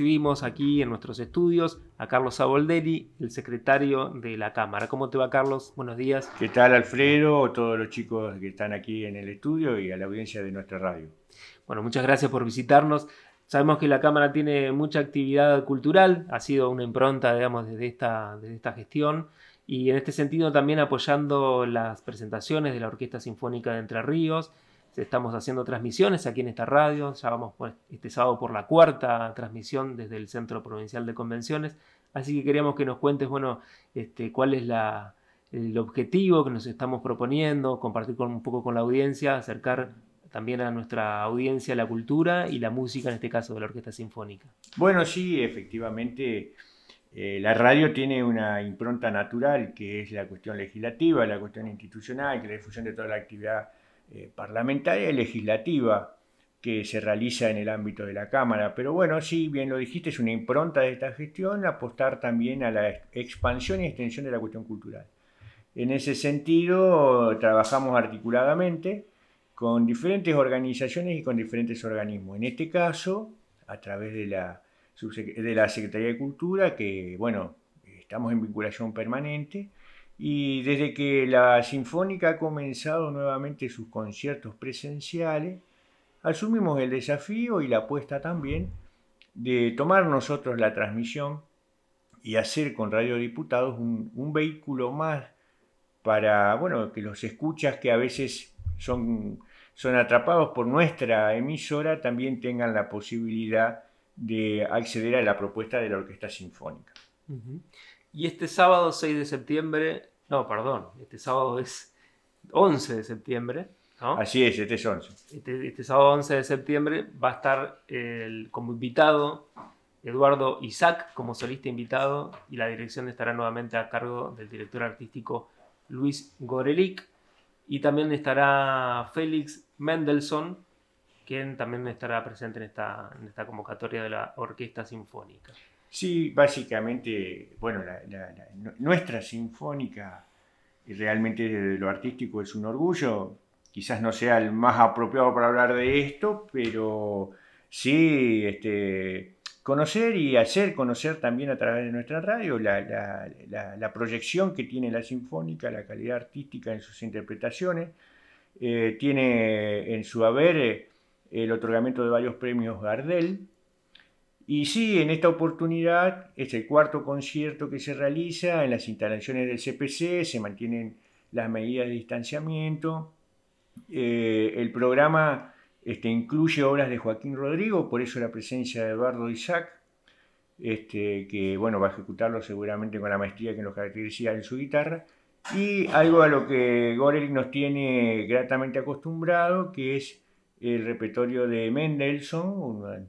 recibimos aquí en nuestros estudios a Carlos Saboldelli, el secretario de la Cámara. ¿Cómo te va, Carlos? Buenos días. ¿Qué tal, Alfredo? Todos los chicos que están aquí en el estudio y a la audiencia de nuestra radio. Bueno, muchas gracias por visitarnos. Sabemos que la Cámara tiene mucha actividad cultural, ha sido una impronta, digamos, desde esta, desde esta gestión y en este sentido también apoyando las presentaciones de la Orquesta Sinfónica de Entre Ríos Estamos haciendo transmisiones aquí en esta radio, ya vamos este sábado por la cuarta transmisión desde el Centro Provincial de Convenciones, así que queríamos que nos cuentes, bueno, este, cuál es el objetivo que nos estamos proponiendo, compartir un poco con la audiencia, acercar también a nuestra audiencia la cultura y la música, en este caso de la Orquesta Sinfónica. Bueno, sí, efectivamente, eh, la radio tiene una impronta natural que es la cuestión legislativa, la cuestión institucional, que es la difusión de toda la actividad eh, parlamentaria y legislativa que se realiza en el ámbito de la Cámara. Pero bueno, sí, bien lo dijiste, es una impronta de esta gestión apostar también a la expansión y extensión de la cuestión cultural. En ese sentido, trabajamos articuladamente con diferentes organizaciones y con diferentes organismos. En este caso, a través de la, de la Secretaría de Cultura, que, bueno, estamos en vinculación permanente, y desde que la Sinfónica ha comenzado nuevamente sus conciertos presenciales, asumimos el desafío y la apuesta también de tomar nosotros la transmisión y hacer con Radio Diputados un, vehículo más para, bueno, que los escuchas que a veces son, son atrapados por nuestra emisora también tengan la posibilidad de acceder a la propuesta de la Orquesta Sinfónica. Y este sábado 6 de septiembre, no, perdón, este sábado es 11 de septiembre. ¿no? Así es, este es 11. Este, este sábado 11 de septiembre va a estar el, como invitado Eduardo Isaac como solista invitado y la dirección estará nuevamente a cargo del director artístico Luis Gorelic y también estará Félix Mendelssohn quien también estará presente en esta, en esta convocatoria de la Orquesta Sinfónica. Sí, básicamente, bueno, nuestra sinfónica realmente lo artístico es un orgullo. Quizás no sea el más apropiado para hablar de esto, pero sí este, conocer y hacer conocer también a través de nuestra radio la, proyección que tiene la sinfónica, la calidad artística en sus interpretaciones. Eh, tiene en su haber eh, el otorgamiento de varios premios Gardel, y sí, en esta oportunidad es el cuarto concierto que se realiza en las instalaciones del CPC, se mantienen las medidas de distanciamiento. Eh, el programa este, incluye obras de Joaquín Rodrigo, por eso la presencia de Eduardo Isaac, este, que bueno, va a ejecutarlo seguramente con la maestría que nos caracteriza en su guitarra. Y algo a lo que Gorel nos tiene gratamente acostumbrado, que es el repertorio de Mendelssohn,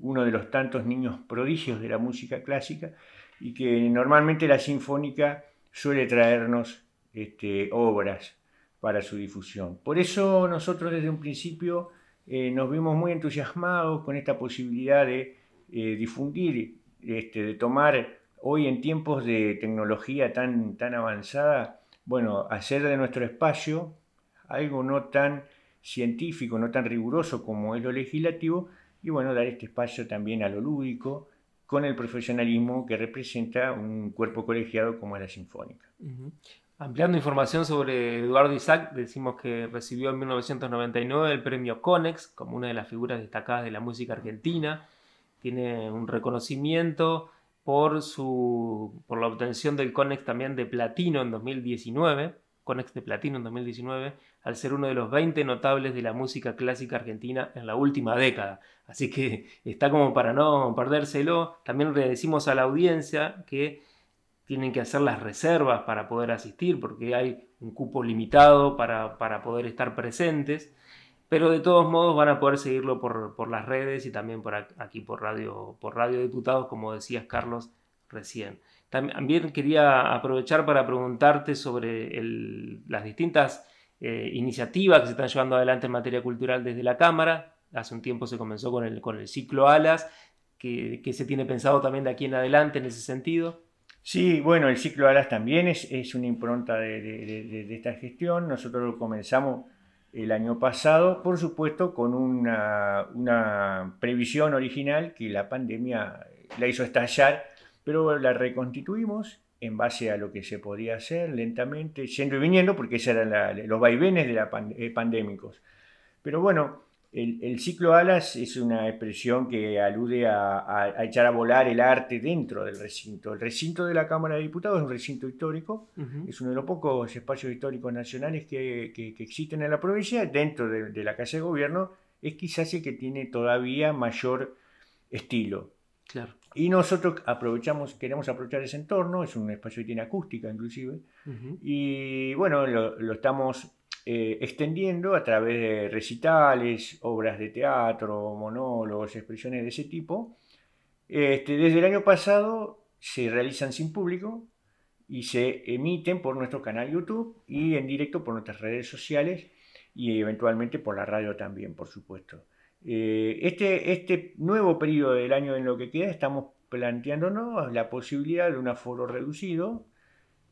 uno de los tantos niños prodigios de la música clásica y que normalmente la sinfónica suele traernos este, obras para su difusión. Por eso nosotros desde un principio eh, nos vimos muy entusiasmados con esta posibilidad de eh, difundir, este, de tomar hoy en tiempos de tecnología tan, tan avanzada, bueno, hacer de nuestro espacio algo no tan científico, no tan riguroso como es lo legislativo, y bueno, dar este espacio también a lo lúdico con el profesionalismo que representa un cuerpo colegiado como la Sinfónica. Ampliando información sobre Eduardo Isaac, decimos que recibió en 1999 el premio Conex como una de las figuras destacadas de la música argentina. Tiene un reconocimiento por, su, por la obtención del Conex también de platino en 2019 Conex de Platino en 2019, al ser uno de los 20 notables de la música clásica argentina en la última década. Así que está como para no perdérselo. También le decimos a la audiencia que tienen que hacer las reservas para poder asistir, porque hay un cupo limitado para, poder estar presentes. Pero de todos modos van a poder seguirlo por, las redes y también por aquí por Radio, por Radio Diputados, como decías Carlos recién. También quería aprovechar para preguntarte sobre las distintas eh, iniciativas que se están llevando adelante en materia cultural desde la Cámara. Hace un tiempo se comenzó con el, con el ciclo Alas, que, se tiene pensado también de aquí en adelante en ese sentido. Sí, bueno, el ciclo Alas también es, una impronta de, esta gestión. Nosotros lo comenzamos el año pasado, por supuesto con una, una previsión original que la pandemia la hizo estallar, pero la reconstituimos en base a lo que se podía hacer lentamente, yendo y viniendo, porque esos eran los vaivenes de la eh, pandémicos. Pero bueno, el, ciclo alas es una expresión que alude a, echar a volar el arte dentro del recinto. El recinto de la Cámara de Diputados es un recinto histórico, es uno de los pocos espacios históricos nacionales que, existen en la provincia. Dentro de, la Casa de Gobierno es quizás el que tiene todavía mayor estilo. Claro. Y nosotros aprovechamos, queremos aprovechar ese entorno, es un espacio que tiene acústica inclusive, y bueno, lo estamos eh, extendiendo a través de recitales, obras de teatro, monólogos, expresiones de ese tipo. Este, desde el año pasado se realizan sin público y se emiten por nuestro canal YouTube y en directo por nuestras redes sociales y eventualmente por la radio también, por supuesto. Eh, este, este nuevo periodo del año en lo que queda estamos planteándonos la posibilidad de un aforo reducido,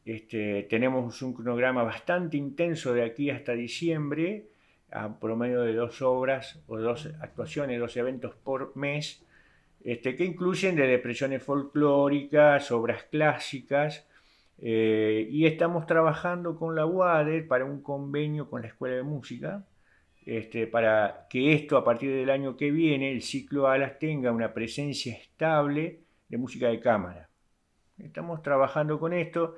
este, tenemos un cronograma bastante intenso de aquí hasta diciembre, a promedio de dos obras o dos actuaciones, dos eventos por mes, este, que incluyen de depresiones folclóricas, obras clásicas, eh, y estamos trabajando con la UADE para un convenio con la Escuela de Música, este, para que esto a partir del año que viene, el ciclo Alas, tenga una presencia estable de música de cámara. Estamos trabajando con esto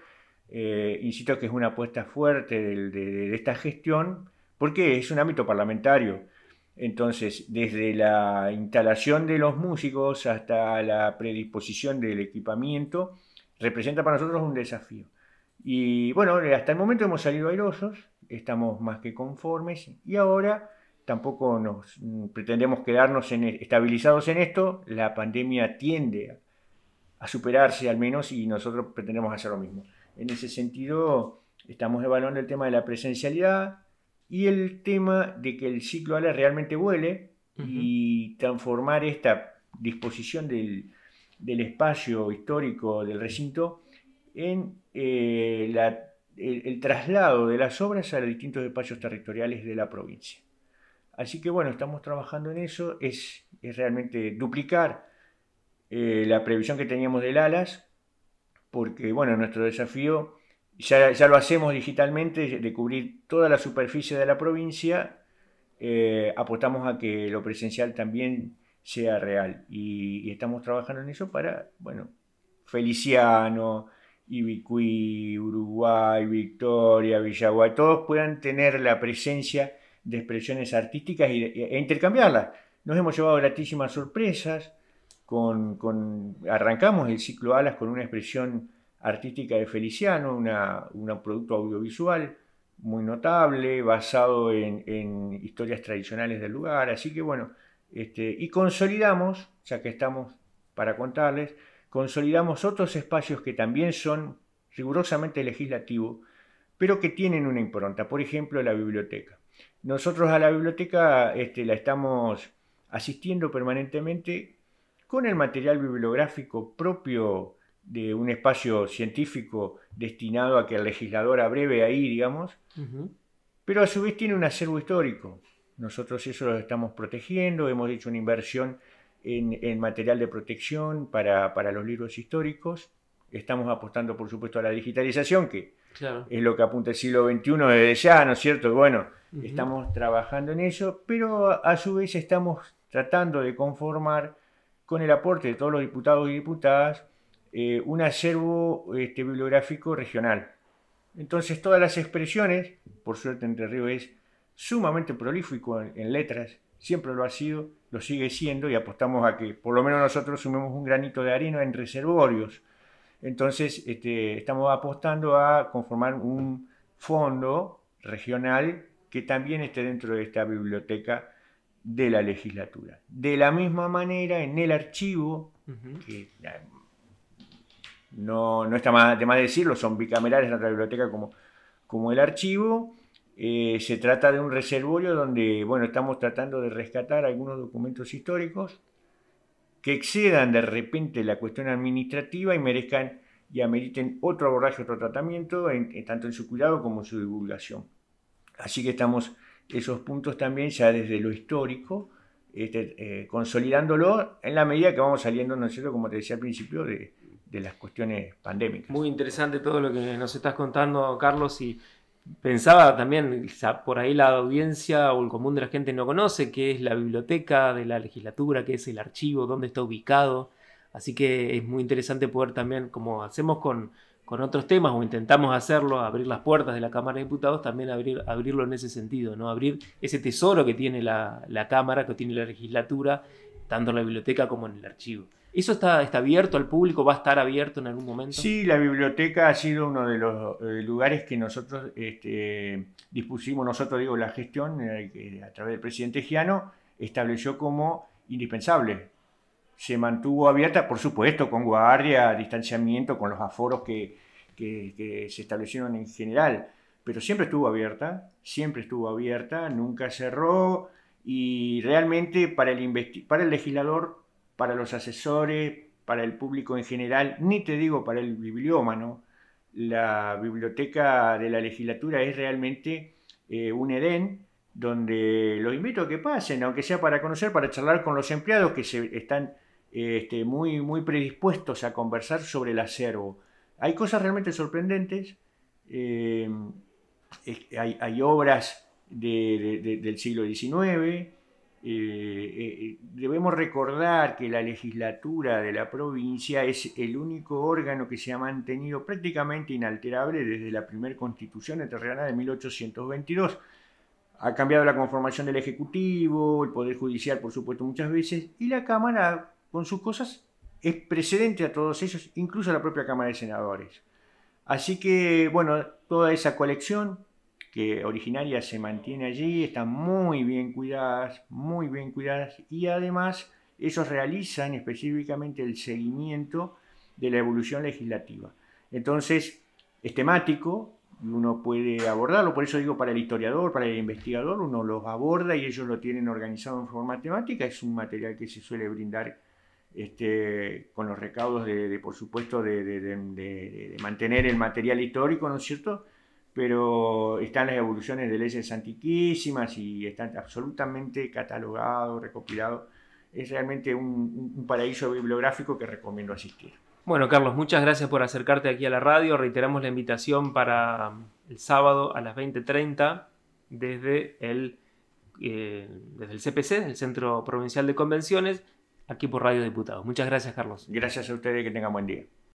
eh, insisto que es una apuesta fuerte de, esta gestión, porque es un ámbito parlamentario. Entonces, desde la instalación de los músicos hasta la predisposición del equipamiento, representa para nosotros un desafío. Y bueno, hasta el momento hemos salido airosos, estamos más que conformes y ahora tampoco nos pretendemos quedarnos estabilizados en esto. La pandemia tiende a superarse al menos y nosotros pretendemos hacer lo mismo. En ese sentido, estamos evaluando el tema de la presencialidad y el tema de que el ciclo ALA realmente vuele y transformar esta disposición del, espacio histórico del recinto en eh, el, traslado de las obras a los distintos espacios territoriales de la provincia. Así que bueno, estamos trabajando en eso, es, realmente duplicar eh, la previsión que teníamos del ALAS porque bueno, nuestro desafío ya, ya, lo hacemos digitalmente, de cubrir toda la superficie de la provincia, eh, apostamos a que lo presencial también sea real y, estamos trabajando en eso para, bueno, Feliciano, Ibicuí, Uruguay, Victoria, Villaguay, todos puedan tener la presencia de expresiones artísticas e intercambiarlas. Nos hemos llevado gratísimas sorpresas, con, arrancamos el ciclo Alas con una expresión artística de Feliciano, un producto audiovisual muy notable, basado en, historias tradicionales del lugar. Así que bueno, este, y consolidamos, ya que estamos para contarles, consolidamos otros espacios que también son rigurosamente legislativos, pero que tienen una impronta. Por ejemplo, la biblioteca. Nosotros a la biblioteca este, la estamos asistiendo permanentemente con el material bibliográfico propio de un espacio científico destinado a que el legislador abreve ahí, digamos, pero a su vez tiene un acervo histórico. Nosotros eso lo estamos protegiendo, hemos hecho una inversión en, material de protección para, los libros históricos, estamos apostando por supuesto a la digitalización, que es lo que apunta el siglo XXI desde ya, ¿no es cierto? Bueno, estamos trabajando en eso, pero a su vez estamos tratando de conformar con el aporte de todos los diputados y diputadas, eh, un acervo este, bibliográfico regional. Entonces todas las expresiones, por suerte Entre Ríos es sumamente prolífico en, letras, siempre lo ha sido, lo sigue siendo y apostamos a que por lo menos nosotros sumemos un granito de arena en reservorios. Entonces este, estamos apostando a conformar un fondo regional que también esté dentro de esta biblioteca de la legislatura. De la misma manera, en el archivo, que no, no, está más, de más decirlo, son bicamerales en la biblioteca como, como el archivo, eh, se trata de un reservorio donde bueno, estamos tratando de rescatar algunos documentos históricos que excedan de repente la cuestión administrativa y merezcan y ameriten otro abordaje, otro tratamiento, tanto en su cuidado como en su divulgación. Así que estamos esos puntos también ya desde lo histórico, este, eh, consolidándolo en la medida que vamos saliendo, ¿no es cierto?, como te decía al principio, de, de las cuestiones pandémicas. Muy interesante todo lo que nos estás contando, Carlos, y pensaba también, por ahí la audiencia o el común de la gente no conoce qué es la biblioteca de la legislatura, qué es el archivo, dónde está ubicado. Así que es muy interesante poder también, como hacemos con, con otros temas o intentamos hacerlo, abrir las puertas de la Cámara de Diputados, también abrir, abrirlo en ese sentido, ¿no? Abrir ese tesoro que tiene la, la Cámara, que tiene la legislatura, tanto en la biblioteca como en el archivo. ¿Eso está, está abierto al público? ¿Va a estar abierto en algún momento? Sí, la biblioteca ha sido uno de los eh, lugares que nosotros este, dispusimos, nosotros digo, la gestión eh, a través del presidente Giano estableció como indispensable. Se mantuvo abierta, por supuesto, con guardia, distanciamiento, con los aforos que, que se establecieron en general, pero siempre estuvo abierta, siempre estuvo abierta, nunca cerró y realmente para el, para el legislador para los asesores, para el público en general, ni te digo para el bibliómano. La biblioteca de la legislatura es realmente eh, un Edén donde los invito a que pasen, aunque sea para conocer, para charlar con los empleados que se, están este, muy, muy predispuestos a conversar sobre el acervo. Hay cosas realmente sorprendentes, eh, hay, obras del siglo XIX, eh, eh, debemos recordar que la legislatura de la provincia es el único órgano que se ha mantenido prácticamente inalterable desde la primera constitución terrena de 1822. Ha cambiado la conformación del Ejecutivo, el Poder Judicial, por supuesto, muchas veces, y la Cámara, con sus cosas, es precedente a todos ellos, incluso a la propia Cámara de Senadores. Así que, bueno, toda esa colección que originaria se mantiene allí, están muy bien cuidadas, muy bien cuidadas y además ellos realizan específicamente el seguimiento de la evolución legislativa. Entonces, es temático, uno puede abordarlo, por eso digo para el historiador, para el investigador, uno los aborda y ellos lo tienen organizado en forma temática, es un material que se suele brindar este, con los recaudos de, por supuesto, de, de, mantener el material histórico, ¿no es cierto? Pero están las evoluciones de leyes antiquísimas y están absolutamente catalogados, recopilados. Es realmente un, paraíso bibliográfico que recomiendo asistir. Bueno, Carlos, muchas gracias por acercarte aquí a la radio. Reiteramos la invitación para el sábado a las 20.30 desde el, eh, desde el CPC, el Centro Provincial de Convenciones, aquí por Radio Diputados. Muchas gracias, Carlos. Gracias a ustedes, que tengan buen día.